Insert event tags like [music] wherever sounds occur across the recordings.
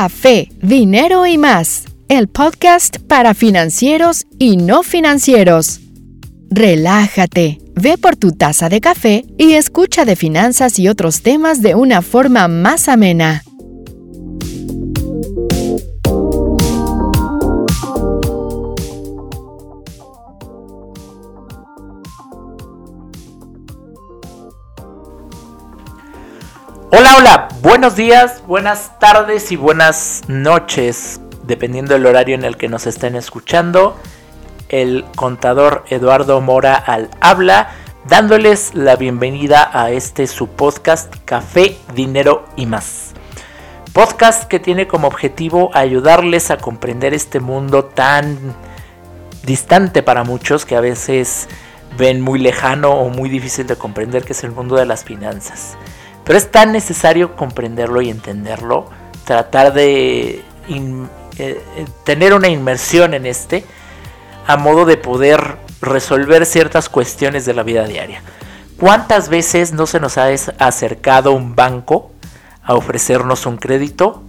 Café, Dinero y más, el podcast para financieros y no financieros. Relájate, ve por tu taza de café y escucha de finanzas y otros temas de una forma más amena. Hola, hola, buenos días, buenas tardes y buenas noches, dependiendo del horario en el que nos estén escuchando. El contador Eduardo Mora al habla, dándoles la bienvenida a este su podcast Café, Dinero y más. Podcast que tiene como objetivo ayudarles a comprender este mundo tan distante para muchos que a veces ven muy lejano o muy difícil de comprender que es el mundo de las finanzas. Pero es tan necesario comprenderlo y entenderlo, tratar de eh, eh, tener una inmersión en este, a modo de poder resolver ciertas cuestiones de la vida diaria. ¿Cuántas veces no se nos ha acercado un banco a ofrecernos un crédito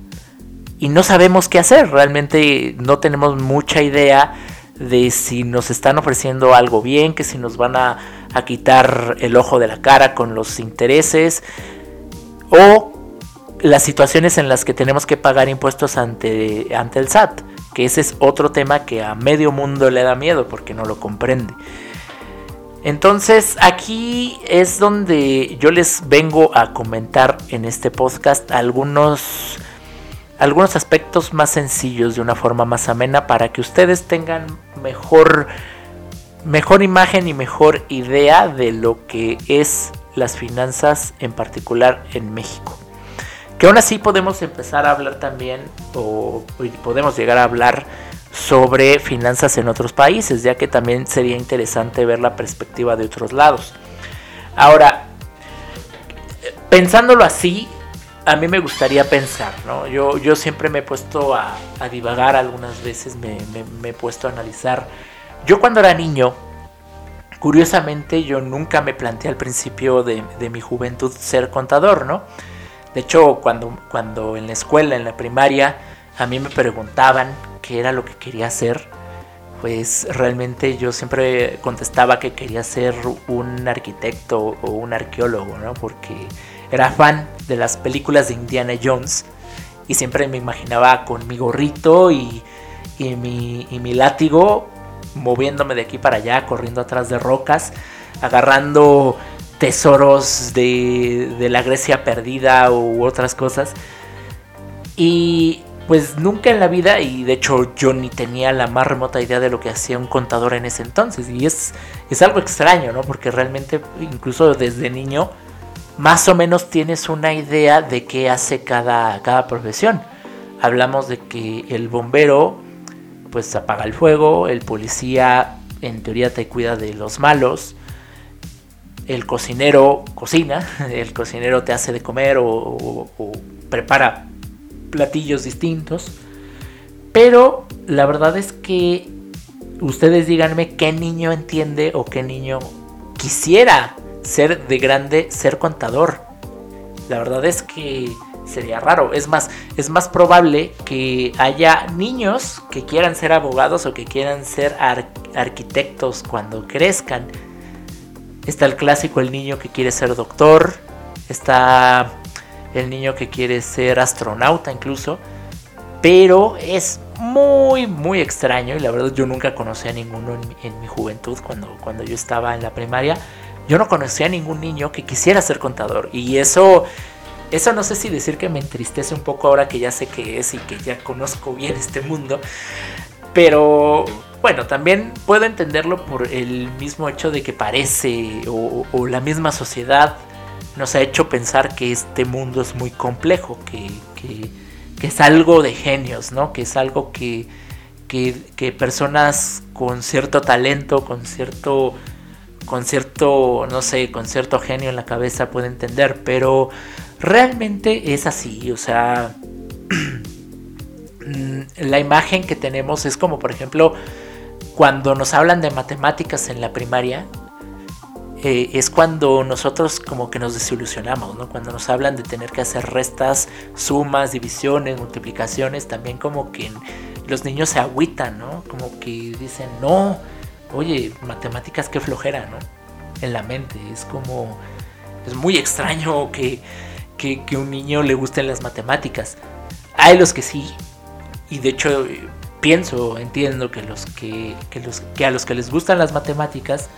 y no sabemos qué hacer? Realmente no tenemos mucha idea de si nos están ofreciendo algo bien, que si nos van a, a quitar el ojo de la cara con los intereses, o las situaciones en las que tenemos que pagar impuestos ante, ante el SAT, que ese es otro tema que a medio mundo le da miedo porque no lo comprende. Entonces aquí es donde yo les vengo a comentar en este podcast algunos, algunos aspectos más sencillos de una forma más amena para que ustedes tengan mejor, mejor imagen y mejor idea de lo que es las finanzas en particular en México. Que aún así podemos empezar a hablar también o podemos llegar a hablar sobre finanzas en otros países, ya que también sería interesante ver la perspectiva de otros lados. Ahora, pensándolo así, a mí me gustaría pensar, ¿no? Yo, yo siempre me he puesto a, divagar algunas veces, me, me he puesto a analizar. Yo cuando era niño, Curiosamente yo nunca me planteé al principio de, mi juventud ser contador, ¿no? De hecho, cuando, cuando en la escuela, en la primaria, a mí me preguntaban qué era lo que quería hacer, pues realmente yo siempre contestaba que quería ser un arquitecto o un arqueólogo, ¿no? Porque era fan de las películas de Indiana Jones y siempre me imaginaba con mi gorrito y, y, mi, y mi látigo moviéndome de aquí para allá, corriendo atrás de rocas, agarrando tesoros de, de la Grecia perdida u otras cosas. Y pues nunca en la vida, y de hecho yo ni tenía la más remota idea de lo que hacía un contador en ese entonces. Y es, es algo extraño, ¿no? Porque realmente, incluso desde niño, más o menos tienes una idea de qué hace cada, cada profesión. Hablamos de que el bombero pues apaga el fuego, el policía en teoría te cuida de los malos, el cocinero cocina, [laughs] el cocinero te hace de comer o, prepara platillos distintos, pero la verdad es que ustedes díganme qué niño entiende o qué niño quisiera ser de grande, ser contador. La verdad es que sería raro. Es más, es más probable que haya niños que quieran ser abogados o que quieran ser arquitectos cuando crezcan. Está el clásico, el niño que quiere ser doctor. Está el niño que quiere ser astronauta incluso. Pero es muy, muy extraño. Y la verdad yo nunca conocí a ninguno en, mi juventud cuando, cuando yo estaba en la primaria. Yo no conocía a ningún niño que quisiera ser contador. Y eso eso no sé si decir que me entristece un poco ahora que ya sé qué es y que ya conozco bien este mundo. Pero bueno, también puedo entenderlo por el mismo hecho de que parece o, la misma sociedad nos ha hecho pensar que este mundo es muy complejo, que, es algo de genios, ¿no? Que es algo que, que, personas con cierto talento, con cierto, con cierto, no sé, con cierto genio en la cabeza pueden entender, pero realmente es así, o sea, [clears throat] la imagen que tenemos es como, por ejemplo, cuando nos hablan de matemáticas en la primaria, eh, es cuando nosotros como que nos desilusionamos, ¿no? Cuando nos hablan de tener que hacer restas, sumas, divisiones, multiplicaciones, también como que los niños se agüitan, ¿no? Como que dicen, no, oye, matemáticas qué flojera, ¿no? En la mente, es como, es muy extraño que, que, un niño le gusten las matemáticas. Hay los que sí, y de hecho pienso, entiendo que los que, que, los, que a los que les gustan las matemáticas,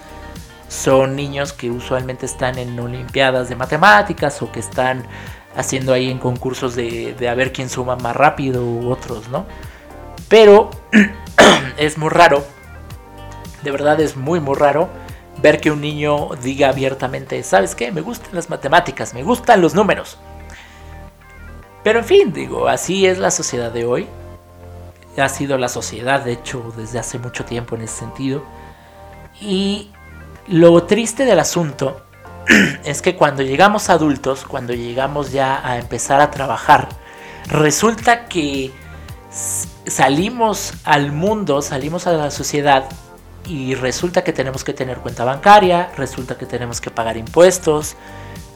son niños que usualmente están en olimpiadas de matemáticas o que están haciendo ahí en concursos de, a ver quién suma más rápido u otros, ¿no? Pero [clears throat] es muy raro, de verdad es muy muy raro ver que un niño diga abiertamente, ¿sabes qué? Me gustan las matemáticas, me gustan los números. Pero en fin, digo, así es la sociedad de hoy. Ha sido la sociedad, de hecho, desde hace mucho tiempo en ese sentido. Y lo triste del asunto [clears throat] es que cuando llegamos adultos, cuando llegamos ya a empezar a trabajar, resulta que salimos al mundo, salimos a la sociedad y resulta que tenemos que tener cuenta bancaria, resulta que tenemos que pagar impuestos,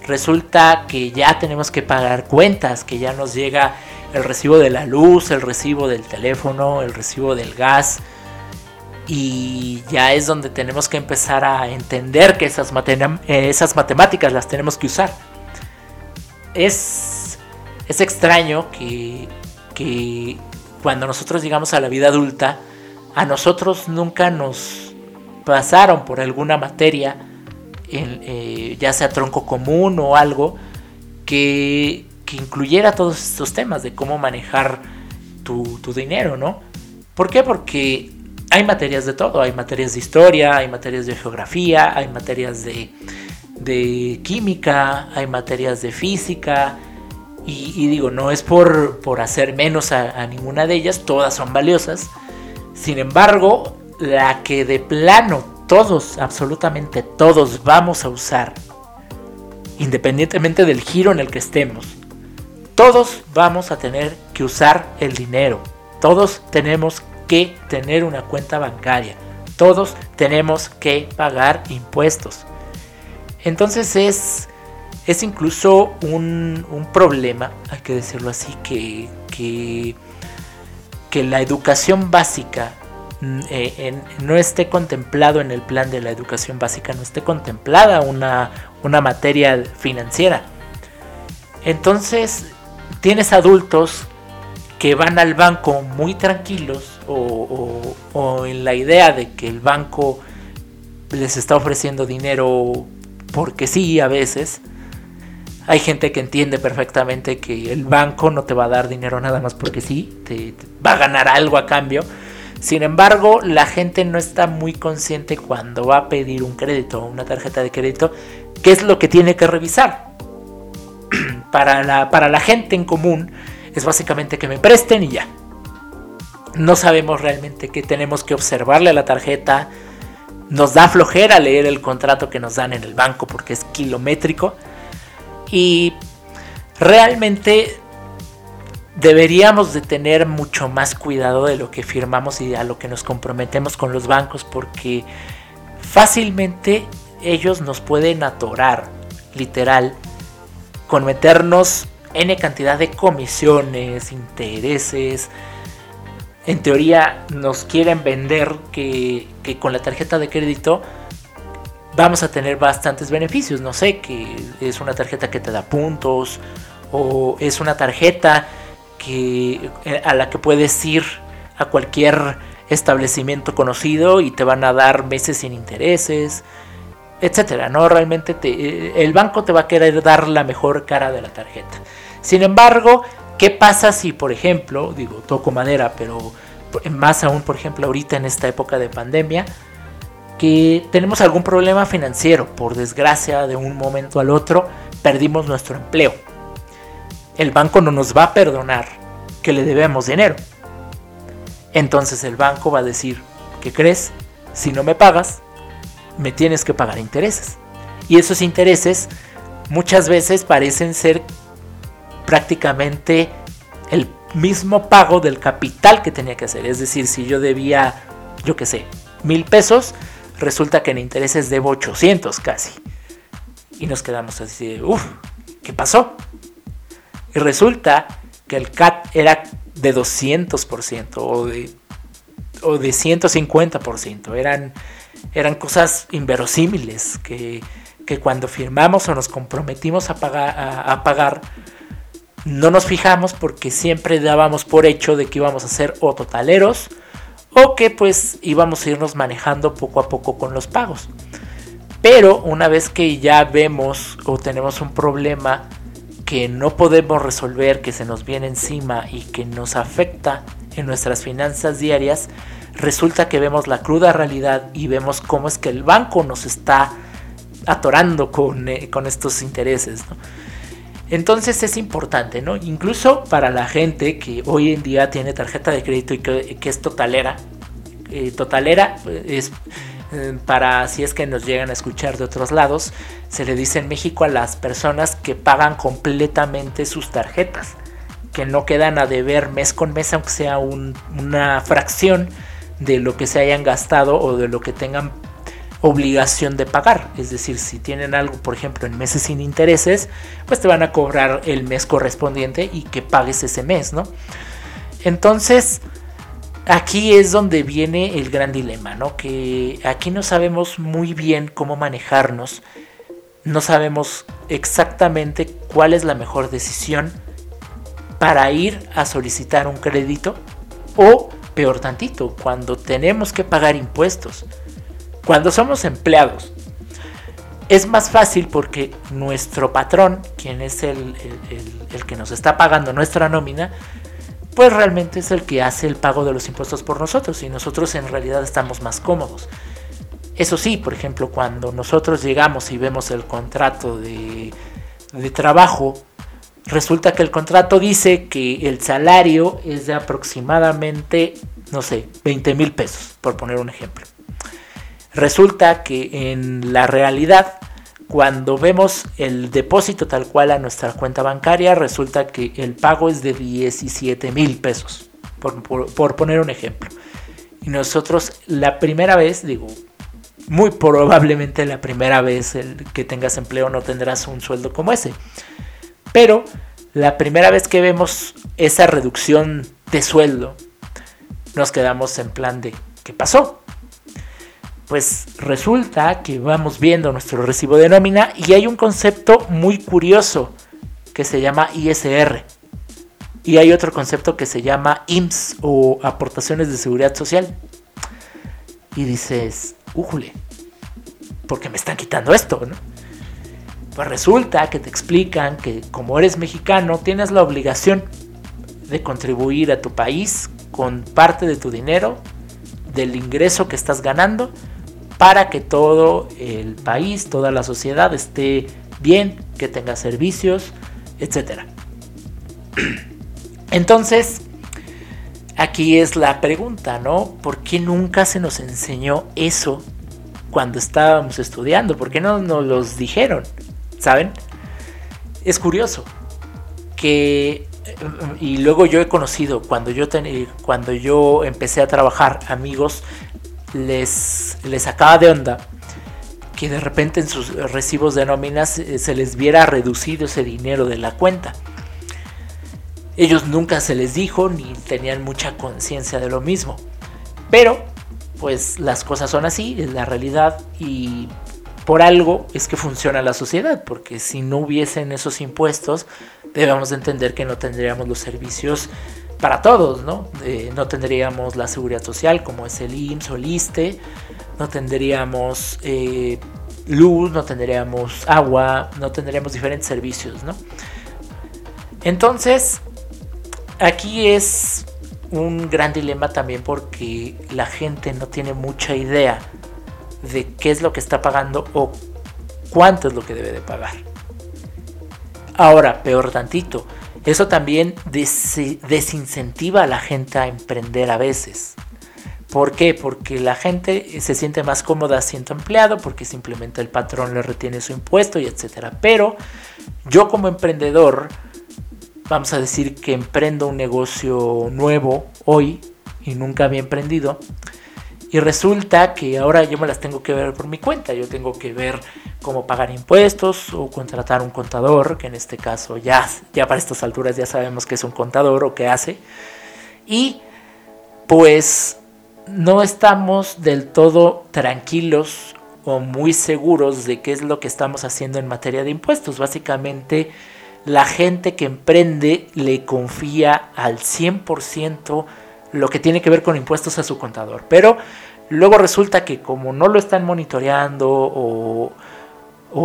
resulta que ya tenemos que pagar cuentas, que ya nos llega el recibo de la luz, el recibo del teléfono, el recibo del gas, y ya es donde tenemos que empezar a entender que esas, esas matemáticas las tenemos que usar. Es, es extraño que, que cuando nosotros llegamos a la vida adulta, a nosotros nunca nos pasaron por alguna materia, eh, ya sea tronco común o algo, que, que, incluyera todos estos temas de cómo manejar tu, tu dinero, ¿no? ¿Por qué? Porque hay materias de todo, hay materias de historia, hay materias de geografía, hay materias de, química, hay materias de física. Y, digo, no es por, por hacer menos a, ninguna de ellas, todas son valiosas. Sin embargo, la que de plano todos, absolutamente todos vamos a usar, independientemente del giro en el que estemos, todos vamos a tener que usar el dinero. Todos tenemos que tener una cuenta bancaria. Todos tenemos que pagar impuestos. Entonces es, es incluso un, problema, hay que decirlo así, que, que, la educación básica mm, eh, no esté contemplado en el plan de la educación básica, no esté contemplada una, una materia financiera. Entonces, tienes adultos que van al banco muy tranquilos o, en la idea de que el banco les está ofreciendo dinero porque sí a veces. Hay gente que entiende perfectamente que el banco no te va a dar dinero nada más porque sí, te, va a ganar algo a cambio. Sin embargo, la gente no está muy consciente cuando va a pedir un crédito o una tarjeta de crédito, qué es lo que tiene que revisar. [clears throat] para, la, para la gente en común, es básicamente que me presten y ya. No sabemos realmente qué tenemos que observarle a la tarjeta. Nos da flojera leer el contrato que nos dan en el banco porque es kilométrico. Y realmente deberíamos de tener mucho más cuidado de lo que firmamos y a lo que nos comprometemos con los bancos porque fácilmente ellos nos pueden atorar, literal, con meternos N cantidad de comisiones, intereses. En teoría nos quieren vender que, con la tarjeta de crédito vamos a tener bastantes beneficios. No sé, que es una tarjeta que te da puntos o es una tarjeta que, a la que puedes ir a cualquier establecimiento conocido y te van a dar meses sin intereses, etcétera. No realmente el banco te va a querer dar la mejor cara de la tarjeta. Sin embargo, ¿qué pasa si, por ejemplo, digo, toco madera, pero más aún, por ejemplo, ahorita en esta época de pandemia, que tenemos algún problema financiero, por desgracia, de un momento al otro, perdimos nuestro empleo. El banco no nos va a perdonar que le debemos dinero. Entonces el banco va a decir, ¿qué crees? Si no me pagas, me tienes que pagar intereses. Y esos intereses muchas veces parecen ser prácticamente el mismo pago del capital que tenía que hacer. Es decir, si yo debía, yo qué sé, mil pesos, resulta que en intereses debo 800 casi. Y nos quedamos así, uff, ¿qué pasó? Y resulta que el CAT era de 200% o de, o de 150%. Eran, eran cosas inverosímiles que, que cuando firmamos o nos comprometimos a pagar, a, pagar, no nos fijamos porque siempre dábamos por hecho de que íbamos a ser o totaleros o que pues íbamos a irnos manejando poco a poco con los pagos. Pero una vez que ya vemos o tenemos un problema que no podemos resolver, que se nos viene encima y que nos afecta en nuestras finanzas diarias, resulta que vemos la cruda realidad y vemos cómo es que el banco nos está atorando con, eh, estos intereses. Entonces es importante, ¿no? Incluso para la gente que hoy en día tiene tarjeta de crédito y que, es totalera. Eh, totalera es eh, para si es que nos llegan a escuchar de otros lados, se le dice en México a las personas que pagan completamente sus tarjetas, que no quedan a deber mes con mes, aunque sea una fracción de lo que se hayan gastado o de lo que tengan obligación de pagar. Es decir, si tienen algo, por ejemplo, en meses sin intereses, pues te van a cobrar el mes correspondiente y que pagues ese mes, ¿no? Entonces, aquí es donde viene el gran dilema, ¿no? Que aquí no sabemos muy bien cómo manejarnos, no sabemos exactamente cuál es la mejor decisión para ir a solicitar un crédito o peor tantito, cuando tenemos que pagar impuestos, cuando somos empleados. Es más fácil porque nuestro patrón, quien es el, el que nos está pagando nuestra nómina, pues realmente es el que hace el pago de los impuestos por nosotros y nosotros en realidad estamos más cómodos. Eso sí, por ejemplo, cuando nosotros llegamos y vemos el contrato de, trabajo, resulta que el contrato dice que el salario es de aproximadamente, no sé, 20 mil pesos, por poner un ejemplo. Resulta que en la realidad cuando vemos el depósito tal cual a nuestra cuenta bancaria, resulta que el pago es de 17 mil pesos, por, poner un ejemplo. Y nosotros la primera vez, digo, muy probablemente la primera vez que tengas empleo no tendrás un sueldo como ese. Pero la primera vez que vemos esa reducción de sueldo, nos quedamos en plan de, ¿qué pasó? Pues resulta que vamos viendo nuestro recibo de nómina y hay un concepto muy curioso que se llama ISR. Y hay otro concepto que se llama IMSS o aportaciones de seguridad social. Y dices, újule, ¿por qué me están quitando esto? Pues resulta que te explican que como eres mexicano tienes la obligación de contribuir a tu país con parte de tu dinero, del ingreso que estás ganando para que todo el país, toda la sociedad esté bien, que tenga servicios, etc. [clears throat] Entonces, aquí es la pregunta, ¿no? ¿Por qué nunca se nos enseñó eso cuando estábamos estudiando? ¿Por qué no nos los dijeron? ¿Saben? Es curioso que y luego yo he conocido cuando yo cuando yo empecé a trabajar amigos les, les acaba de onda que de repente en sus recibos de nóminas eh, se les viera reducido ese dinero de la cuenta. Ellos nunca se les dijo ni tenían mucha conciencia de lo mismo. Pero, pues las cosas son así, es la realidad y por algo es que funciona la sociedad, porque si no hubiesen esos impuestos, debemos entender que no tendríamos los servicios para todos, ¿no? no tendríamos la seguridad social como es el IMSS o el ISTE, no tendríamos eh, luz, no tendríamos agua, no tendríamos diferentes servicios, ¿no? Entonces, aquí es un gran dilema también porque la gente no tiene mucha idea de qué es lo que está pagando o cuánto es lo que debe de pagar. Ahora, peor tantito, eso también desincentiva a la gente a emprender a veces. ¿Por qué? Porque la gente se siente más cómoda siendo empleado, porque simplemente el patrón le retiene su impuesto y etcétera. Pero yo como emprendedor, vamos a decir que emprendo un negocio nuevo hoy y nunca había emprendido. Y resulta que ahora yo me las tengo que ver por mi cuenta. Yo tengo que ver cómo pagar impuestos o contratar un contador, que en este caso ya, ya para estas alturas ya sabemos que es un contador o qué hace. Y pues no estamos del todo tranquilos o muy seguros de qué es lo que estamos haciendo en materia de impuestos. Básicamente la gente que emprende le confía al 100% lo que tiene que ver con impuestos a su contador. Pero luego resulta que como no lo están monitoreando o,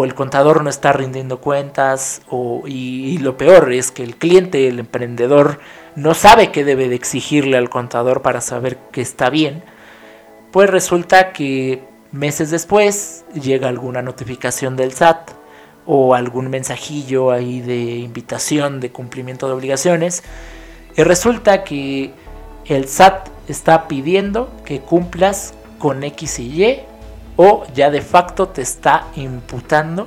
el contador no está rindiendo cuentas o, y, lo peor es que el cliente, el emprendedor, no sabe qué debe de exigirle al contador para saber que está bien, pues resulta que meses después llega alguna notificación del SAT o algún mensajillo ahí de invitación de cumplimiento de obligaciones y resulta que el SAT está pidiendo que cumplas con X y Y o ya de facto te está imputando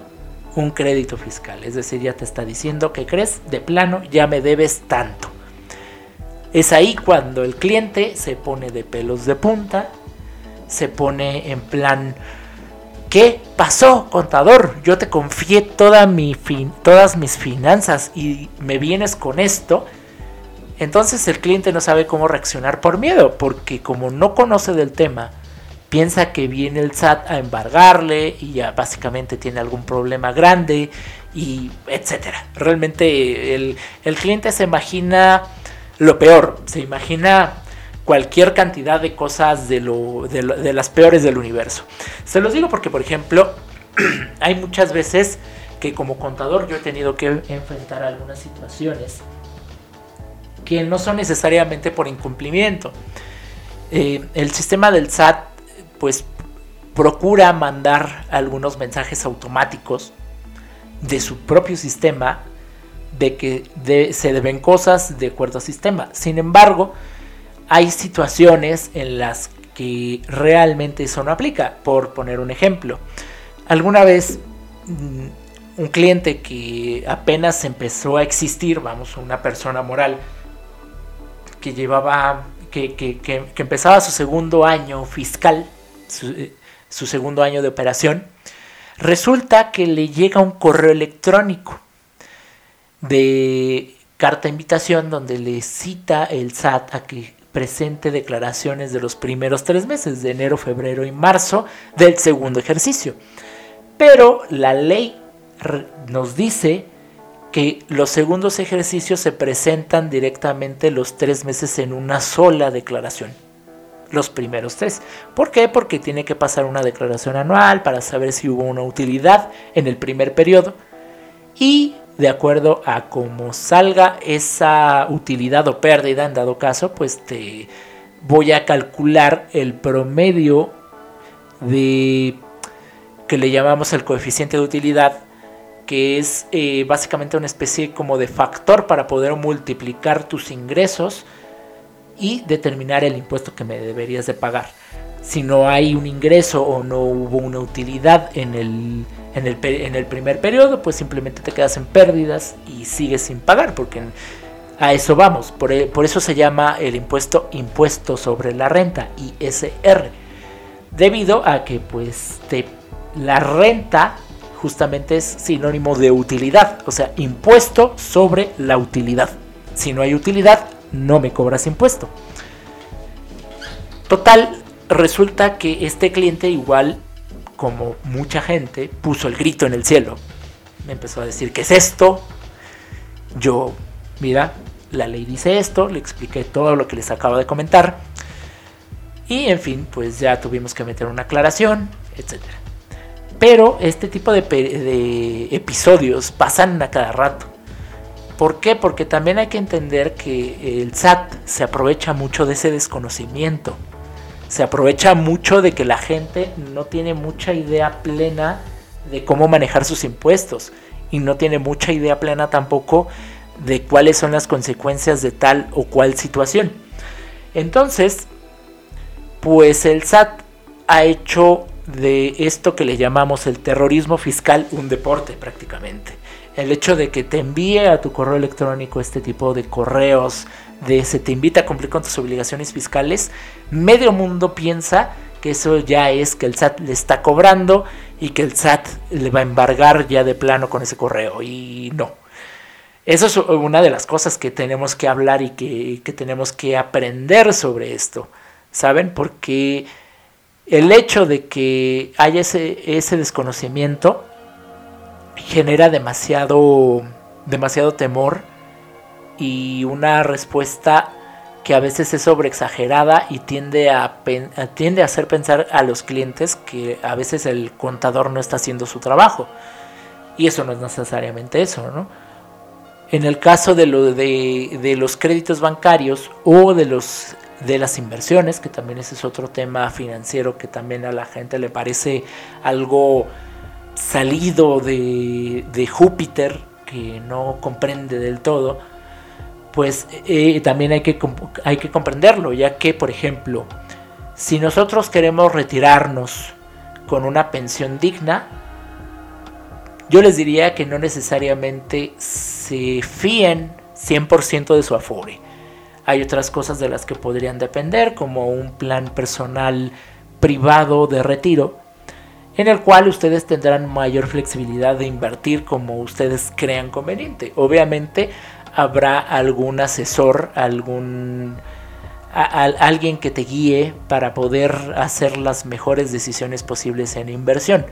un crédito fiscal. Es decir, ya te está diciendo que crees, de plano ya me debes tanto. Es ahí cuando el cliente se pone de pelos de punta, se pone en plan, ¿qué pasó, contador? Yo te confié todas mis finanzas y me vienes con esto entonces el cliente no sabe cómo reaccionar por miedo, porque como no conoce del tema, piensa que viene el SAT a embargarle y ya básicamente tiene algún problema grande y etcétera. Realmente el, cliente se imagina lo peor, se imagina cualquier cantidad de cosas de, lo, de, de las peores del universo. Se los digo porque, por ejemplo, [clears throat] hay muchas veces que como contador yo he tenido que enfrentar algunas situaciones que no son necesariamente por incumplimiento. Eh, el sistema del SAT pues procura mandar algunos mensajes automáticos de su propio sistema de que se deben cosas de acuerdo al sistema. Sin embargo, hay situaciones en las que realmente eso no aplica. Por poner un ejemplo, alguna vez mm, un cliente que apenas empezó a existir, vamos, una persona moral, que llevaba, que, que, empezaba su segundo año fiscal, eh, su, segundo año de operación, resulta que le llega un correo electrónico de carta invitación donde le cita el SAT a que presente declaraciones de los primeros tres meses, de enero, febrero y marzo del segundo ejercicio. Pero la ley nos dice que los segundos ejercicios se presentan directamente los tres meses en una sola declaración. Los primeros tres. ¿Por qué? Porque tiene que pasar una declaración anual para saber si hubo una utilidad en el primer periodo. Y de acuerdo a cómo salga esa utilidad o pérdida, en dado caso, pues te voy a calcular el promedio de que le llamamos el coeficiente de utilidad es eh, básicamente una especie como de factor para poder multiplicar tus ingresos y determinar el impuesto que me deberías de pagar. Si no hay un ingreso o no hubo una utilidad en el, en el, en el primer periodo, pues simplemente te quedas en pérdidas y sigues sin pagar, porque a eso vamos. Por, e, por eso se llama el impuesto impuesto sobre la renta, ISR. Debido a que pues te, la renta justamente es sinónimo de utilidad, o sea, impuesto sobre la utilidad. Si no hay utilidad, no me cobras impuesto. Total, resulta que este cliente igual como mucha gente puso el grito en el cielo. Me empezó a decir, ¿qué es esto? Yo, mira, la ley dice esto, le expliqué todo lo que les acabo de comentar. Y en fin, pues ya tuvimos que meter una aclaración, etcétera. Pero este tipo de, episodios pasan a cada rato. ¿Por qué? Porque también hay que entender que el SAT se aprovecha mucho de ese desconocimiento. Se aprovecha mucho de que la gente no tiene mucha idea plena de cómo manejar sus impuestos. Y no tiene mucha idea plena tampoco de cuáles son las consecuencias de tal o cual situación. Entonces, pues el SAT ha hecho de esto que le llamamos el terrorismo fiscal un deporte prácticamente. el hecho de que te envíe a tu correo electrónico este tipo de correos de se te invita a cumplir con tus obligaciones fiscales, medio mundo piensa que eso ya es que el SAT le está cobrando y que el SAT le va a embargar ya de plano con ese correo. Y no. Eso es una de las cosas que tenemos que hablar y que, que tenemos que aprender sobre esto. ¿Saben? Porque el hecho de que haya ese, ese desconocimiento genera demasiado, demasiado temor y una respuesta que a veces es sobreexagerada y tiende a, tiende a hacer pensar a los clientes que a veces el contador no está haciendo su trabajo. Y eso no es necesariamente eso, ¿no? En el caso de, lo de, de los créditos bancarios o de, los, de las inversiones, que también ese es otro tema financiero que también a la gente le parece algo salido de, de Júpiter, que no comprende del todo, pues eh, también hay que, hay que comprenderlo, ya que, por ejemplo, si nosotros queremos retirarnos con una pensión digna, yo les diría que no necesariamente se fíen 100% de su afore. Hay otras cosas de las que podrían depender, como un plan personal privado de retiro, en el cual ustedes tendrán mayor flexibilidad de invertir como ustedes crean conveniente. Obviamente habrá algún asesor, algún alguien que te guíe para poder hacer las mejores decisiones posibles en inversión.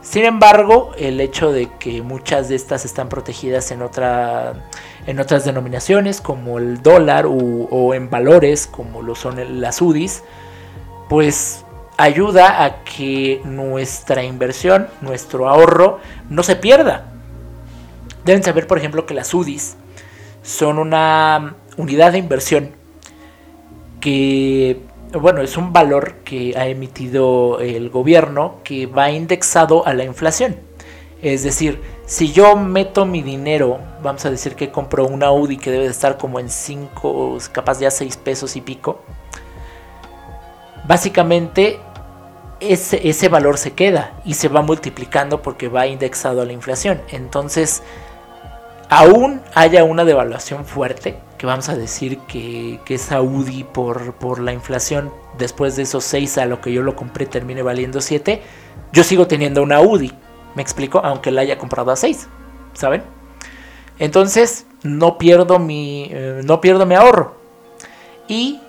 Sin embargo, el hecho de que muchas de estas están protegidas en, otra, en otras denominaciones, como el dólar o, en valores, como lo son las UDIs, pues ayuda a que nuestra inversión, nuestro ahorro, no se pierda. Deben saber, por ejemplo, que las UDIs son una unidad de inversión que, bueno, es un valor que ha emitido el gobierno que va indexado a la inflación. Es decir, si yo meto mi dinero, vamos a decir que compro una UDI que debe de estar como en 5, capaz ya 6 pesos y pico, básicamente ese, valor se queda y se va multiplicando porque va indexado a la inflación. Entonces, aún haya una devaluación fuerte, que vamos a decir que, que esa UDI por, por la inflación, después de esos 6 a lo que yo lo compré termine valiendo 7, yo sigo teniendo una UDI, me explico, aunque la haya comprado a 6, ¿saben? Entonces no pierdo mi, eh, no pierdo mi ahorro y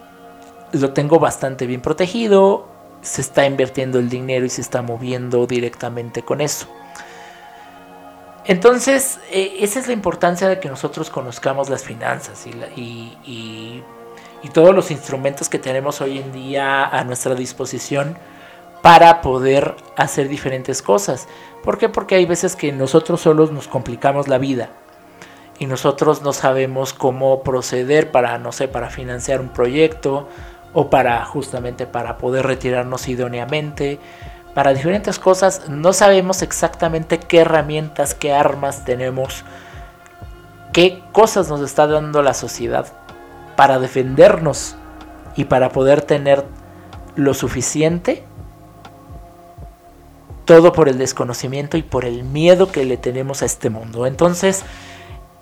lo tengo bastante bien protegido, se está invirtiendo el dinero y se está moviendo directamente con eso. Entonces, eh, esa es la importancia de que nosotros conozcamos las finanzas y, todos los instrumentos que tenemos hoy en día a nuestra disposición para poder hacer diferentes cosas. ¿Por qué? Porque hay veces que nosotros solos nos complicamos la vida y nosotros no sabemos cómo proceder para, no sé, para financiar un proyecto o para justamente para poder retirarnos idóneamente para diferentes cosas. No sabemos exactamente qué herramientas, qué armas tenemos, qué cosas nos está dando la sociedad para defendernos y para poder tener lo suficiente. Todo por el desconocimiento y por el miedo que le tenemos a este mundo. Entonces,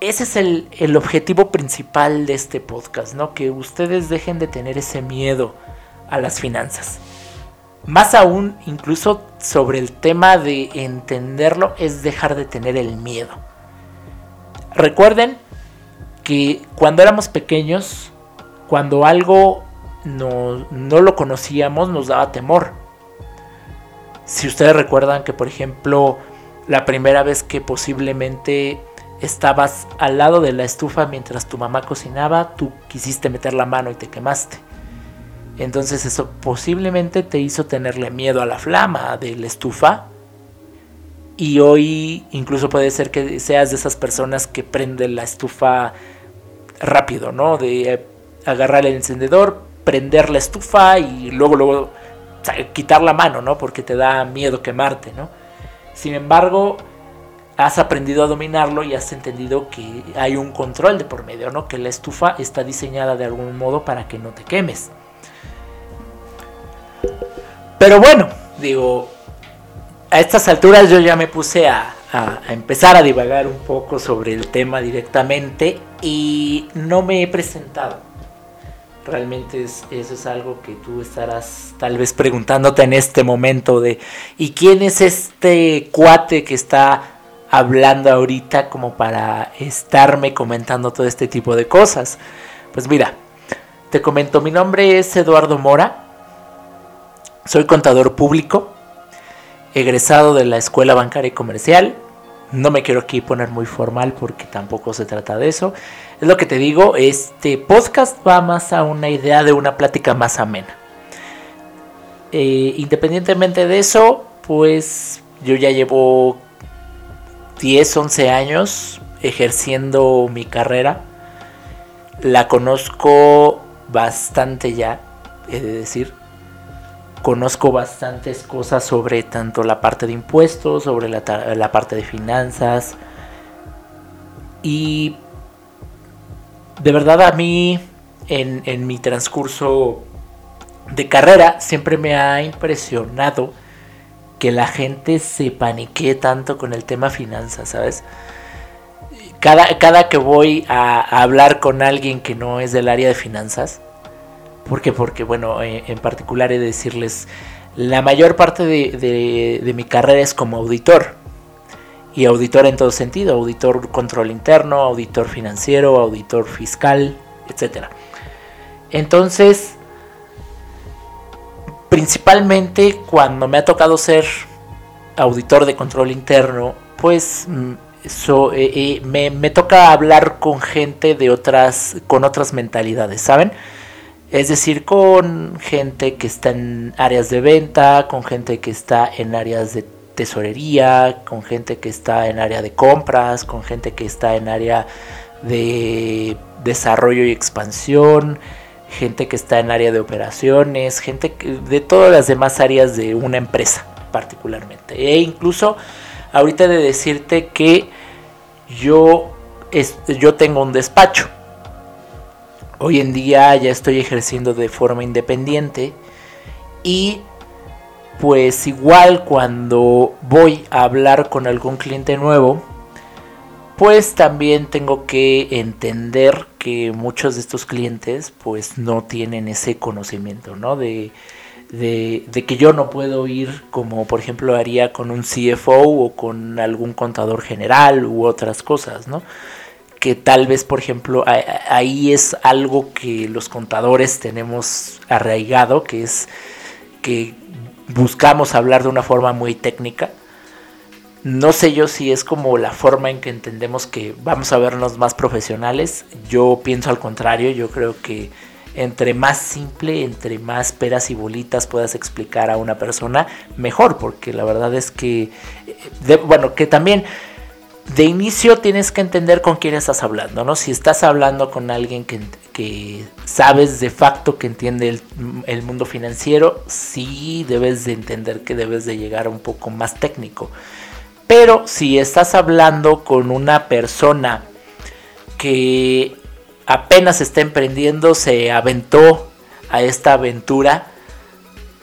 ese es el, el objetivo principal de este podcast, ¿no? Que ustedes dejen de tener ese miedo a las finanzas. Más aún, incluso sobre el tema de entenderlo, es dejar de tener el miedo. Recuerden que cuando éramos pequeños, cuando algo no, no lo conocíamos, nos daba temor. Si ustedes recuerdan que, por ejemplo, la primera vez que posiblemente estabas al lado de la estufa mientras tu mamá cocinaba, tú quisiste meter la mano y te quemaste. Entonces eso posiblemente te hizo tenerle miedo a la flama de la estufa. Y hoy incluso puede ser que seas de esas personas que prende la estufa rápido, ¿no? De agarrar el encendedor, prender la estufa y luego, luego quitar la mano, ¿no? Porque te da miedo quemarte, ¿no? Sin embargo, has aprendido a dominarlo y has entendido que hay un control de por medio, ¿no? Que la estufa está diseñada de algún modo para que no te quemes. Pero bueno, digo, a estas alturas yo ya me puse a, a, empezar a divagar un poco sobre el tema directamente y no me he presentado. Realmente es, eso es algo que tú estarás tal vez preguntándote en este momento de ¿y quién es este cuate que está hablando ahorita como para estarme comentando todo este tipo de cosas? Pues mira, te comento, mi nombre es Eduardo Mora, soy contador público, egresado de la Escuela Bancaria y Comercial. No me quiero aquí poner muy formal porque tampoco se trata de eso. Es lo que te digo, este podcast va más a una idea de una plática más amena. Eh, independientemente de eso, pues yo ya llevo 10, 11 años ejerciendo mi carrera. La conozco bastante ya, he de decir conozco bastantes cosas sobre tanto la parte de impuestos, sobre la, parte de finanzas. Y de verdad a mí en, en, mi transcurso de carrera siempre me ha impresionado que la gente se paniquee tanto con el tema finanzas, ¿sabes? Cada, cada que voy a hablar con alguien que no es del área de finanzas, ¿Por qué? Porque, bueno, eh, en particular he de decirles, la mayor parte de, mi carrera es como auditor. Y auditor en todo sentido, auditor control interno, auditor financiero, auditor fiscal, etc. Entonces, principalmente cuando me ha tocado ser auditor de control interno, pues mm, eh, eh, me, me, toca hablar con gente de otras, con otras mentalidades, ¿saben? Es decir, con gente que está en áreas de venta, con gente que está en áreas de tesorería, con gente que está en área de compras, con gente que está en área de desarrollo y expansión, gente que está en área de operaciones, gente de todas las demás áreas de una empresa particularmente. E incluso ahorita de decirte que yo, yo tengo un despacho Hoy en día ya estoy ejerciendo de forma independiente y pues igual cuando voy a hablar con algún cliente nuevo, pues también tengo que entender que muchos de estos clientes pues no tienen ese conocimiento, ¿no? De, de, de, que yo no puedo ir como por ejemplo haría con un CFO o con algún contador general u otras cosas, ¿no? que tal vez, por ejemplo, ahí es algo que los contadores tenemos arraigado, que es que buscamos hablar de una forma muy técnica. No sé yo si es como la forma en que entendemos que vamos a vernos más profesionales. Yo pienso al contrario, yo creo que entre más simple, entre más peras y bolitas puedas explicar a una persona, mejor, porque la verdad es que, bueno, que también de inicio tienes que entender con quién estás hablando, ¿no? Si estás hablando con alguien que, sabes de facto que entiende el, mundo financiero, sí debes de entender que debes de llegar un poco más técnico. Pero si estás hablando con una persona que apenas está emprendiendo, se aventó a esta aventura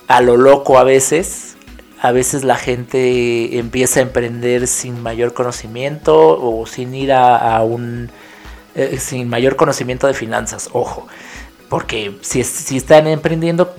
a lo loco a veces, a veces la gente empieza a emprender sin mayor conocimiento o sin ir a, un... Eh, sin mayor conocimiento de finanzas, ojo. Porque si, si están emprendiendo,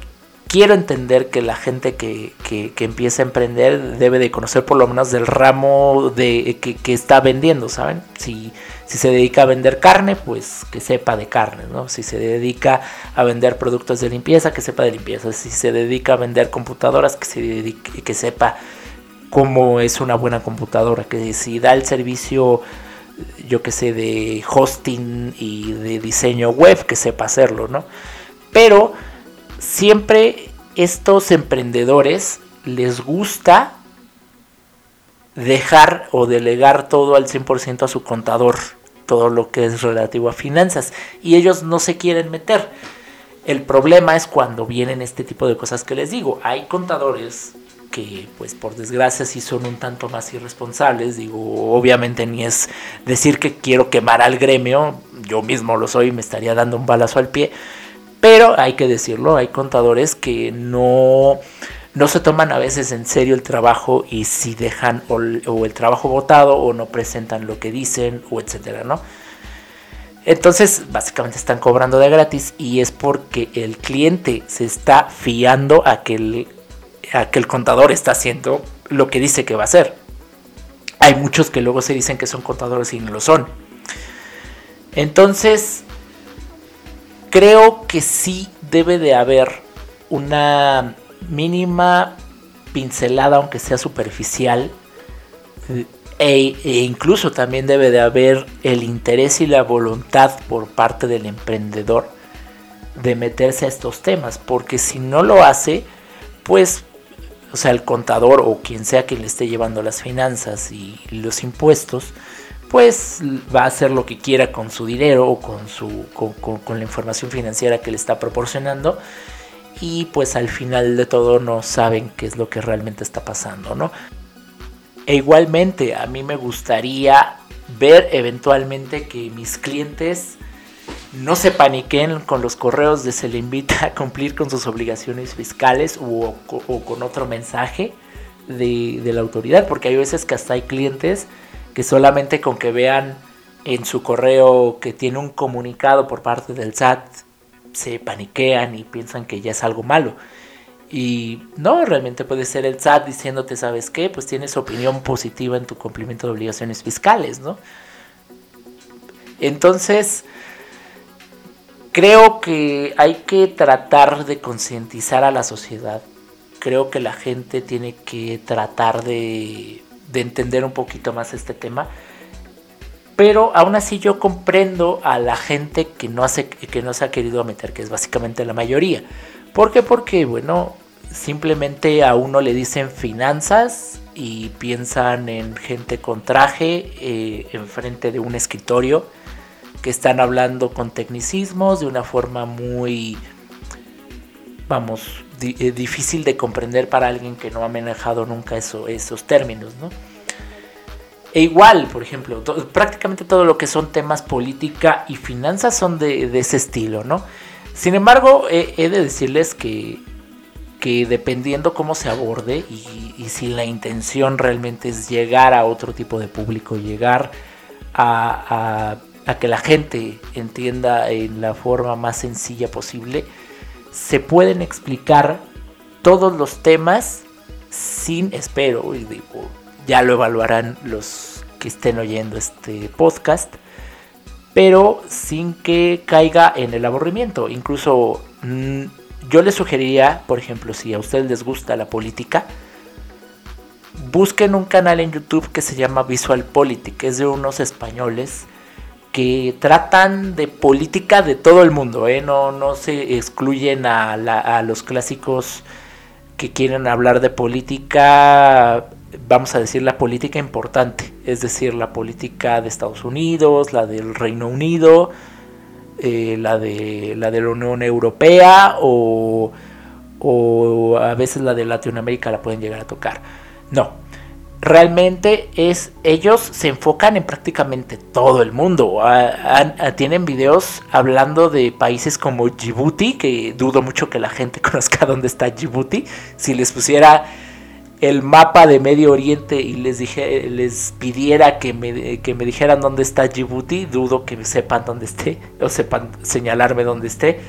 quiero entender que la gente que, que, empieza a emprender debe de conocer por lo menos del ramo de, que, que está vendiendo, ¿saben? Si si se dedica a vender carne, pues que sepa de carne, ¿no? Si se dedica a vender productos de limpieza, que sepa de limpieza. Si se dedica a vender computadoras, que, se dedique, que sepa cómo es una buena computadora. Que si da el servicio, yo que sé, de hosting y de diseño web, que sepa hacerlo, ¿no? Pero siempre estos emprendedores les gusta dejar o delegar todo al 100% a su contador, todo lo que es relativo a finanzas, y ellos no se quieren meter. El problema es cuando vienen este tipo de cosas que les digo. Hay contadores que pues por desgracia sí son un tanto más irresponsables, digo, obviamente ni es decir que quiero quemar al gremio, yo mismo lo soy, me estaría dando un balazo al pie, pero hay que decirlo, hay contadores que no no se toman a veces en serio el trabajo y si dejan o, el trabajo votado o no presentan lo que dicen o etcétera, ¿no? Entonces, básicamente están cobrando de gratis y es porque el cliente se está fiando a que el, a que el contador está haciendo lo que dice que va a hacer. Hay muchos que luego se dicen que son contadores y no lo son. Entonces, creo que sí debe de haber una mínima pincelada, aunque sea superficial, e, e, incluso también debe de haber el interés y la voluntad por parte del emprendedor de meterse a estos temas, porque si no lo hace, pues, o sea, el contador o quien sea que le esté llevando las finanzas y los impuestos, pues va a hacer lo que quiera con su dinero o con, su, con la información financiera que le está proporcionando y pues al final de todo no saben qué es lo que realmente está pasando, ¿no? E igualmente a mí me gustaría ver eventualmente que mis clientes no se paniquen con los correos de se le invita a cumplir con sus obligaciones fiscales o, con otro mensaje de, de, la autoridad, porque hay veces que hasta hay clientes que solamente con que vean en su correo que tiene un comunicado por parte del SAT se paniquean y piensan que ya es algo malo. Y no, realmente puede ser el SAT diciéndote, ¿sabes qué? Pues tienes opinión positiva en tu cumplimiento de obligaciones fiscales, ¿no? Entonces, creo que hay que tratar de concientizar a la sociedad. Creo que la gente tiene que tratar de, de entender un poquito más este tema pero aún así yo comprendo a la gente que no, hace, que no se ha querido meter, que es básicamente la mayoría. ¿Por qué? Porque, bueno, simplemente a uno le dicen finanzas y piensan en gente con traje eh, enfrente de un escritorio que están hablando con tecnicismos de una forma muy, vamos, eh, difícil de comprender para alguien que no ha manejado nunca eso, esos términos, ¿no? E igual, por ejemplo, prácticamente todo lo que son temas política y finanzas son de, ese estilo, ¿no? Sin embargo, he, de decirles que, que, dependiendo cómo se aborde y, si la intención realmente es llegar a otro tipo de público, llegar a, a que la gente entienda en la forma más sencilla posible, se pueden explicar todos los temas sin, espero, y digo, ya lo evaluarán los que estén oyendo este podcast, pero sin que caiga en el aburrimiento. Incluso mm, yo les sugeriría, por ejemplo, si a ustedes les gusta la política, busquen un canal en YouTube que se llama Visual Politic, es de unos españoles que tratan de política de todo el mundo, ¿eh? no, no se excluyen a, a los clásicos que quieren hablar de política vamos a decir, la política importante, es decir, la política de Estados Unidos, la del Reino Unido, eh, la, de, la de la Unión Europea o, o a veces la de Latinoamérica la pueden llegar a tocar. No, realmente es ellos se enfocan en prácticamente todo el mundo. tienen videos hablando de países como Djibouti, que dudo mucho que la gente [laughs] conozca dónde está Djibouti. Si les pusiera el mapa de Medio Oriente y les dije les pidiera que me, que me dijeran dónde está Djibouti, dudo que sepan dónde esté [laughs] o sepan señalarme dónde esté.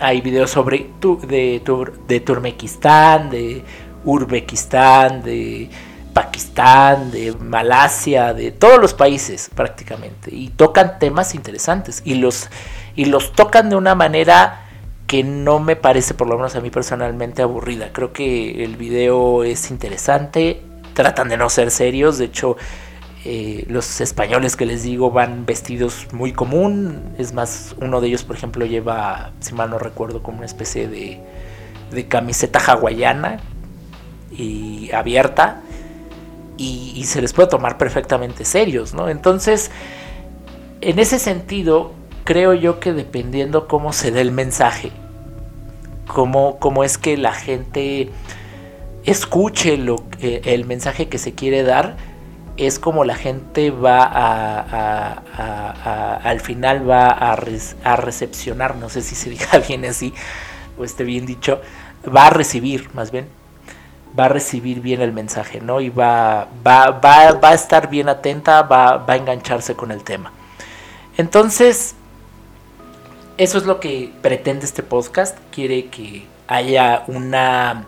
Hay videos sobre de, de Turmequistán, de Uzbekistán, de Pakistán, de Malasia, de todos los países prácticamente. Y tocan temas interesantes. Y los y los tocan de una manera que no me parece, por lo menos a mí personalmente, aburrida. Creo que el video es interesante, tratan de no ser serios, de hecho eh, los españoles que les digo van vestidos muy común, es más, uno de ellos por ejemplo lleva, si mal no recuerdo, como una especie de, de camiseta hawaiana y abierta y, se les puede tomar perfectamente serios, ¿no? Entonces, en ese sentido, creo yo que dependiendo cómo se dé el mensaje, cómo, cómo es que la gente escuche lo, el mensaje que se quiere dar, es como la gente va a, al final va a, a, recepcionar, no sé si se diga [laughs] bien así o esté bien dicho, va a recibir, más bien, va a recibir bien el mensaje, ¿no? Y va, va, va, va a estar bien atenta, va, va a engancharse con el tema. Entonces, eso es lo que pretende este podcast. Quiere que haya una,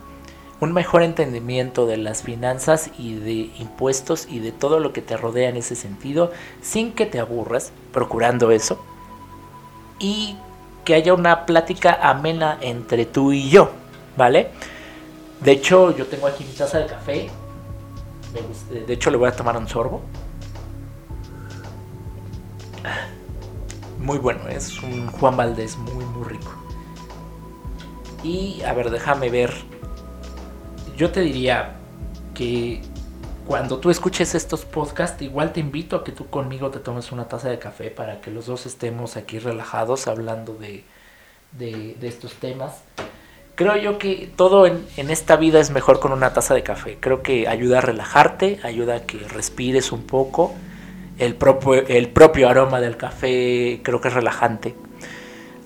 un mejor entendimiento de las finanzas y de impuestos y de todo lo que te rodea en ese sentido, sin que te aburras, procurando eso. Y que haya una plática amena entre tú y yo, ¿vale? De hecho, yo tengo aquí mi taza de café. De hecho, le voy a tomar un sorbo. Muy bueno, es un Juan Valdés muy, muy rico. Y a ver, déjame ver. Yo te diría que cuando tú escuches estos podcasts, igual te invito a que tú conmigo te tomes una taza de café para que los dos estemos aquí relajados hablando de, de, estos temas. Creo yo que todo en, en, esta vida es mejor con una taza de café. Creo que ayuda a relajarte, ayuda a que respires un poco. El propio, el propio aroma del café creo que es relajante.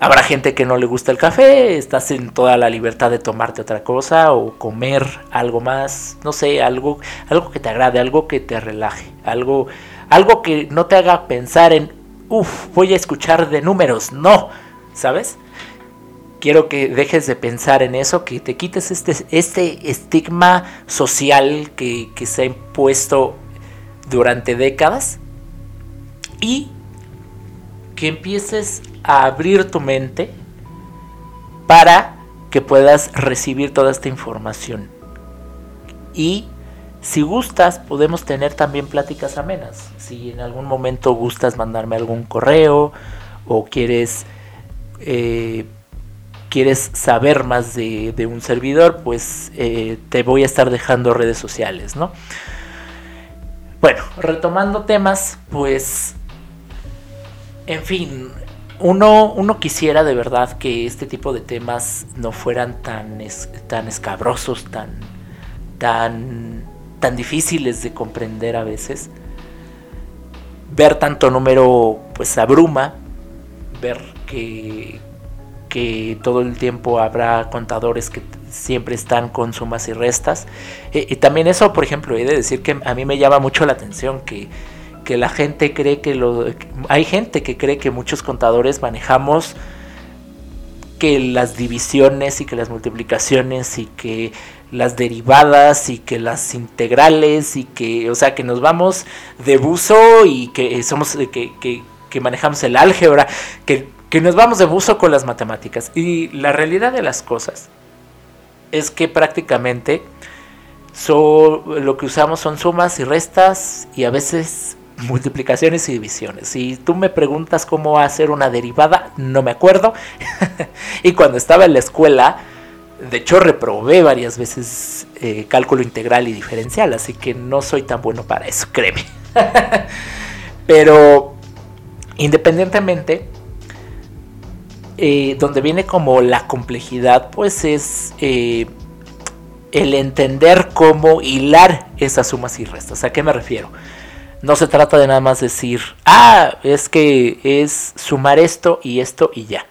Habrá gente que no le gusta el café, estás en toda la libertad de tomarte otra cosa o comer algo más, no sé, algo, algo que te agrade, algo que te relaje, algo, algo que no te haga pensar en, uff, voy a escuchar de números, no, ¿sabes? Quiero que dejes de pensar en eso, que te quites este, este estigma social que, se ha impuesto durante décadas y que empieces a abrir tu mente para que puedas recibir toda esta información. Y si gustas, podemos tener también pláticas amenas. Si en algún momento gustas mandarme algún correo o quieres eh, quieres saber más de, un servidor, pues eh, te voy a estar dejando redes sociales, ¿no? Bueno, retomando temas, pues, en fin, uno, uno quisiera de verdad que este tipo de temas no fueran tan, tan escabrosos, tan, tan, tan difíciles de comprender a veces. Ver tanto número, pues abruma, ver que, que todo el tiempo habrá contadores que siempre están con sumas y restas. Eh, y también eso, por ejemplo, he de decir que a mí me llama mucho la atención que, que la gente cree que lo... Hay gente que cree que muchos contadores manejamos que las divisiones y que las multiplicaciones y que las derivadas y que las integrales y que, o sea, que nos vamos de buzo y que somos, que, que, que manejamos el álgebra, que que nos vamos de buzo con las matemáticas. Y la realidad de las cosas es que prácticamente lo que usamos son sumas y restas y a veces [laughs] multiplicaciones y divisiones. Si tú me preguntas cómo hacer una derivada, no me acuerdo. [laughs] y cuando estaba en la escuela, de hecho reprobé varias veces eh, cálculo integral y diferencial, así que no soy tan bueno para eso, créeme. [laughs] Pero independientemente, eh, donde viene como la complejidad, pues es eh, el entender cómo hilar esas sumas y restas. ¿A qué me refiero? No se trata de nada más decir, ah, es que es sumar esto y esto y ya.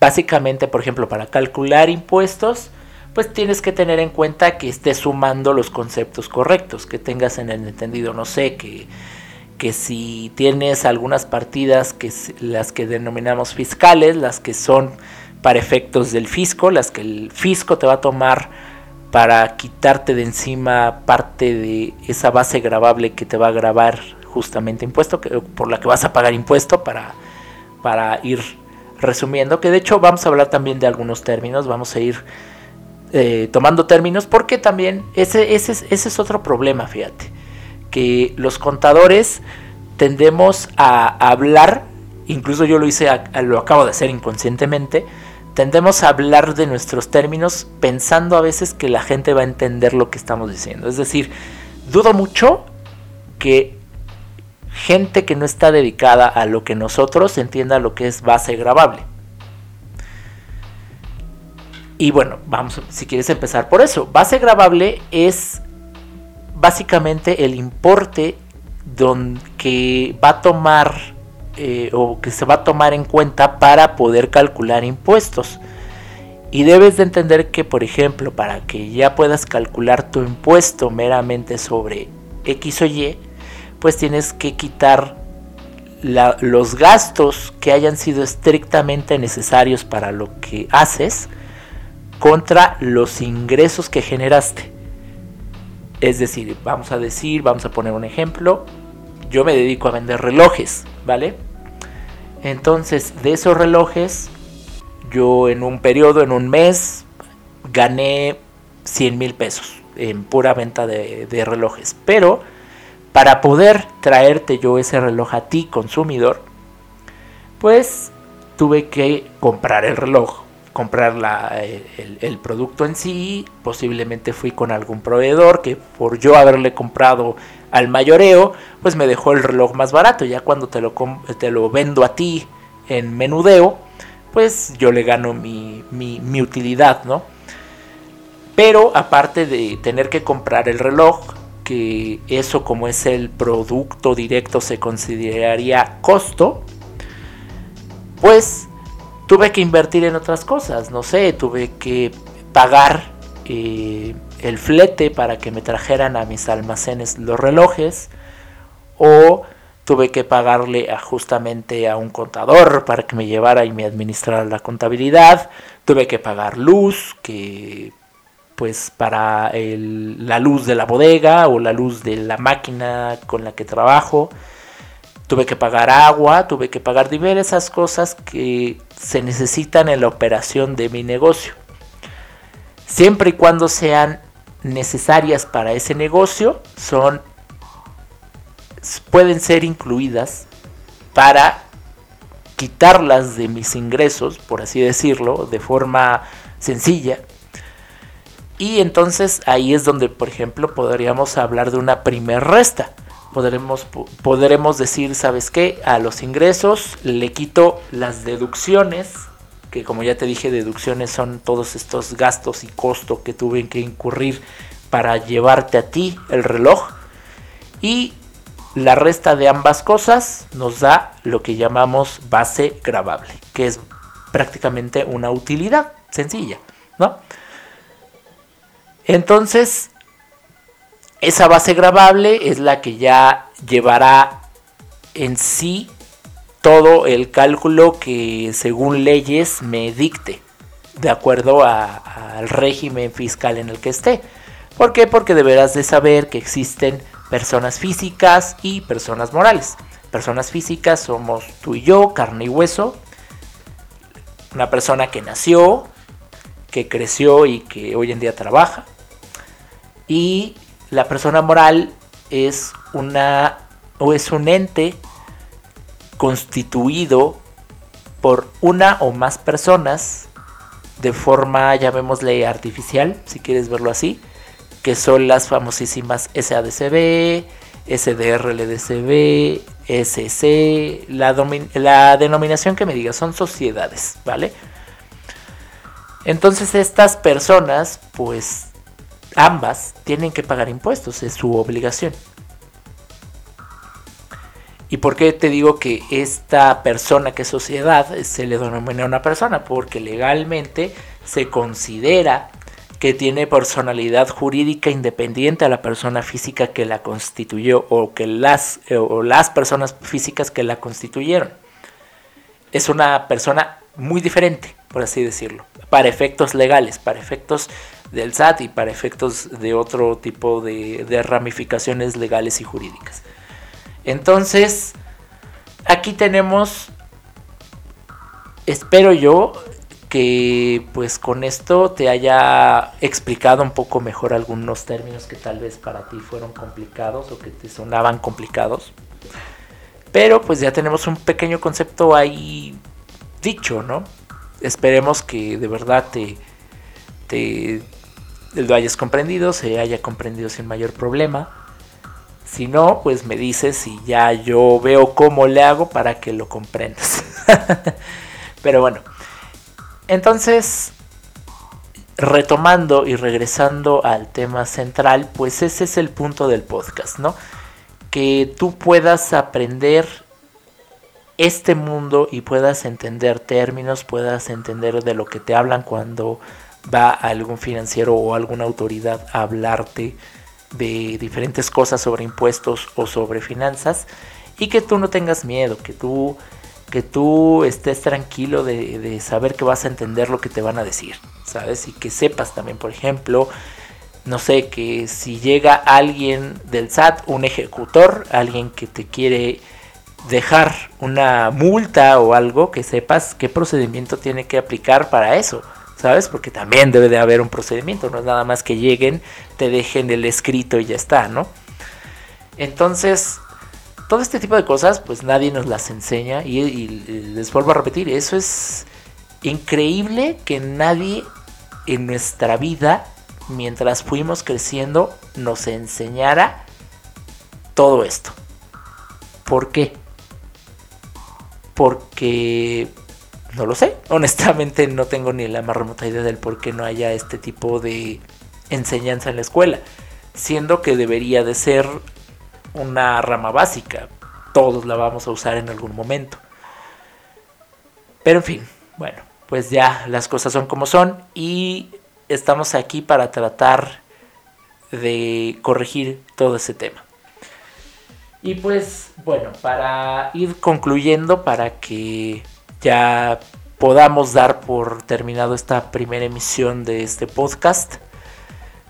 Básicamente, por ejemplo, para calcular impuestos, pues tienes que tener en cuenta que estés sumando los conceptos correctos, que tengas en el entendido, no sé, que que si tienes algunas partidas que las que denominamos fiscales, las que son para efectos del fisco, las que el fisco te va a tomar para quitarte de encima parte de esa base grabable que te va a grabar justamente impuesto, que, por la que vas a pagar impuesto para, para ir resumiendo, que de hecho vamos a hablar también de algunos términos, vamos a ir eh, tomando términos, porque también ese, ese, ese es otro problema, fíjate los contadores tendemos a hablar, incluso yo lo hice, lo acabo de hacer inconscientemente, tendemos a hablar de nuestros términos pensando a veces que la gente va a entender lo que estamos diciendo. Es decir, dudo mucho que gente que no está dedicada a lo que nosotros entienda lo que es base grabable. Y bueno, vamos, si quieres empezar por eso. Base grabable es básicamente el importe que va a tomar eh, o que se va a tomar en cuenta para poder calcular impuestos. Y debes de entender que, por ejemplo, para que ya puedas calcular tu impuesto meramente sobre X o Y, pues tienes que quitar los gastos que hayan sido estrictamente necesarios para lo que haces contra los ingresos que generaste. Es decir, vamos a decir, vamos a poner un ejemplo, yo me dedico a vender relojes, ¿vale? Entonces, de esos relojes, yo en un periodo, en un mes, gané 100 mil pesos en pura venta de, de relojes. Pero para poder traerte yo ese reloj a ti, consumidor, pues tuve que comprar el reloj, comprar el, producto en sí, posiblemente fui con algún proveedor que por yo haberle comprado al mayoreo, pues me dejó el reloj más barato, ya cuando te lo, te lo vendo a ti en menudeo, pues yo le gano mi, mi utilidad, ¿no? Pero aparte de tener que comprar el reloj, que eso como es el producto directo se consideraría costo, pues tuve que invertir en otras cosas, no sé, tuve que pagar eh, el flete para que me trajeran a mis almacenes los relojes o tuve que pagarle justamente a un contador para que me llevara y me administrara la contabilidad, tuve que pagar luz, que pues para la luz de la bodega o la luz de la máquina con la que trabajo. Tuve que pagar agua, tuve que pagar diversas cosas que se necesitan en la operación de mi negocio. Siempre y cuando sean necesarias para ese negocio, son pueden ser incluidas para quitarlas de mis ingresos, por así decirlo, de forma sencilla y entonces ahí es donde, por ejemplo, podríamos hablar de una primer resta. Podremos, podremos decir, ¿sabes qué? A los ingresos le quito las deducciones, que como ya te dije, deducciones son todos estos gastos y costos que tuve que incurrir para llevarte a ti el reloj. Y la resta de ambas cosas nos da lo que llamamos base grabable, que es prácticamente una utilidad sencilla, ¿no? Entonces, esa base grabable es la que ya llevará en sí todo el cálculo que según leyes me dicte, de acuerdo al régimen fiscal en el que esté. ¿Por qué? Porque deberás de saber que existen personas físicas y personas morales. Personas físicas somos tú y yo, carne y hueso. Una persona que nació, que creció y que hoy en día trabaja y la persona moral es una o es un ente constituido por una o más personas de forma, llamémosle artificial, si quieres verlo así, que son las famosísimas SADCB, SDRLDCB, SC, la, la denominación que me diga, son sociedades, ¿vale? Entonces estas personas pues ambas tienen que pagar impuestos, es su obligación. ¿Y por qué te digo que esta persona que es sociedad se le denomina una persona? Porque legalmente se considera que tiene personalidad jurídica independiente a la persona física que la constituyó o que las o las personas físicas que la constituyeron. Es una persona muy diferente, por así decirlo, para efectos legales, para efectos del SAT y para efectos de otro tipo de, ramificaciones legales y jurídicas. Entonces, aquí tenemos, espero yo, que pues con esto te haya explicado un poco mejor algunos términos que tal vez para ti fueron complicados o que te sonaban complicados. Pero pues ya tenemos un pequeño concepto ahí dicho, ¿no? Esperemos que de verdad te, lo hayas comprendido, se haya comprendido sin mayor problema. Si no, pues me dices y ya yo veo cómo le hago para que lo comprendas. [laughs] Pero bueno, entonces, retomando y regresando al tema central, pues ese es el punto del podcast, ¿no? Que tú puedas aprender este mundo y puedas entender términos, puedas entender de lo que te hablan cuando va algún financiero o alguna autoridad a hablarte de diferentes cosas sobre impuestos o sobre finanzas y que tú no tengas miedo, que tú, que tú estés tranquilo de, de saber que vas a entender lo que te van a decir, ¿sabes? Y que sepas también, por ejemplo, no sé, que si llega alguien del SAT, un ejecutor, alguien que te quiere dejar una multa o algo, que sepas qué procedimiento tiene que aplicar para eso. ¿sabes? Porque también debe de haber un procedimiento, no es nada más que lleguen, te dejen el escrito y ya está, ¿no? Entonces, todo este tipo de cosas, pues nadie nos las enseña y, les vuelvo a repetir, eso es increíble que nadie en nuestra vida, mientras fuimos creciendo, nos enseñara todo esto. ¿Por qué? Porque no lo sé. [laughs] Honestamente no tengo ni la más remota idea del por qué no haya este tipo de enseñanza en la escuela. Siendo que debería de ser una rama básica. Todos la vamos a usar en algún momento. Pero en fin, bueno, pues ya las cosas son como son y estamos aquí para tratar de corregir todo ese tema. Y pues bueno, para ir concluyendo, para que ya podamos dar por terminado esta primera emisión de este podcast,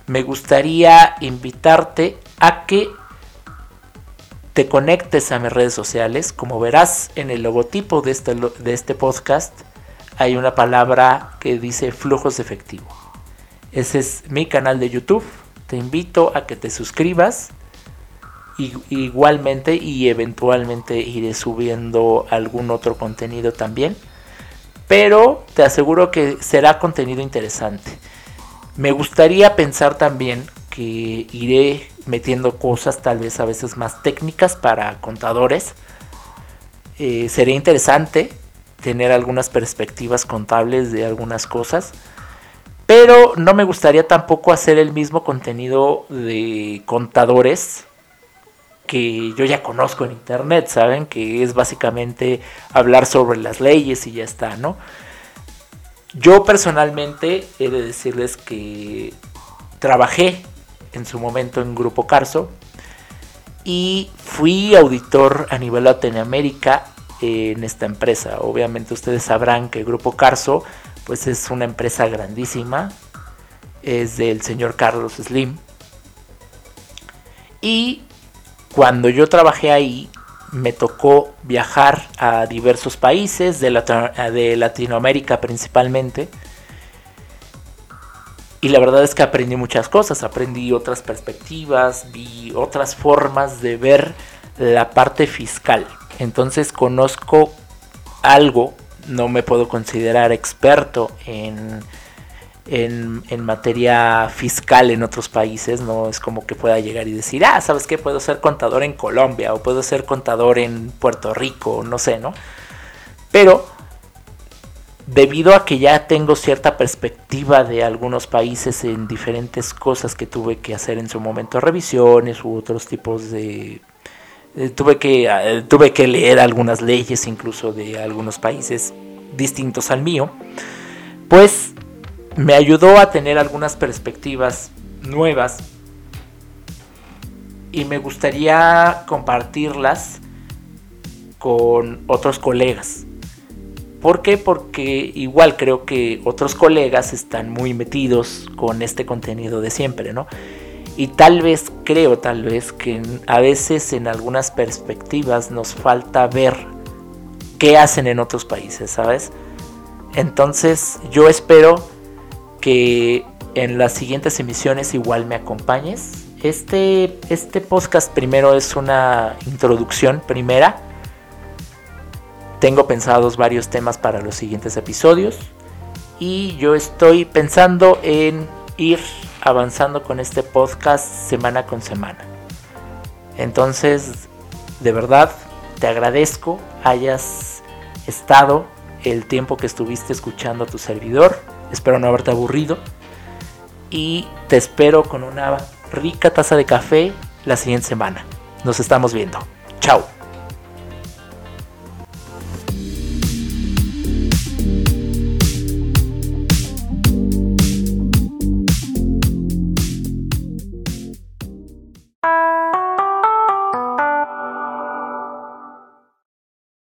me gustaría invitarte a que te conectes a mis redes sociales. Como verás en el logotipo de este, de este podcast, hay una palabra que dice flujos de efectivo. Ese es mi canal de YouTube. Te invito a que te suscribas igualmente y eventualmente iré subiendo algún otro contenido también. Pero te aseguro que será contenido interesante. Me gustaría pensar también que iré metiendo cosas tal vez a veces más técnicas para contadores. Eh, sería interesante tener algunas perspectivas contables de algunas cosas. Pero no me gustaría tampoco hacer el mismo contenido de contadores que yo ya conozco en internet, ¿saben? Que es básicamente hablar sobre las leyes y ya está, ¿no? Yo personalmente he de decirles que trabajé en su momento en Grupo Carso y fui auditor a nivel Latinoamérica en esta empresa. Obviamente ustedes sabrán que Grupo Carso pues es una empresa grandísima, es del señor Carlos Slim. Y cuando yo trabajé ahí, me tocó viajar a diversos países de, Latinoamérica principalmente. Y la verdad es que aprendí muchas cosas, aprendí otras perspectivas, vi otras formas de ver la parte fiscal. Entonces conozco algo, no me puedo considerar experto en materia fiscal en otros países, no es como que pueda llegar y decir, ah, ¿sabes qué? Puedo ser contador en Colombia o puedo ser contador en Puerto Rico, no sé, ¿no? Pero debido a que ya tengo cierta perspectiva de algunos países en diferentes cosas que tuve que hacer en su momento, revisiones u otros tipos de... Eh, tuve, que, eh, tuve que leer algunas leyes incluso de algunos países distintos al mío, pues me ayudó a tener algunas perspectivas nuevas y me gustaría compartirlas con otros colegas. ¿Por qué? Porque igual creo que otros colegas están muy metidos con este contenido de siempre, ¿no? Y tal vez, creo tal vez que a veces en algunas perspectivas nos falta ver qué hacen en otros países, ¿sabes? Entonces yo espero que en las siguientes emisiones igual me acompañes. Este, este podcast primero es una introducción primera. Tengo pensados varios temas para los siguientes episodios. Y yo estoy pensando en ir avanzando con este podcast semana con semana. Entonces, de verdad, te agradezco hayas estado el tiempo que estuviste escuchando a tu servidor. Espero no haberte aburrido. Y te espero con una rica taza de café la siguiente semana. Nos estamos viendo. Chao.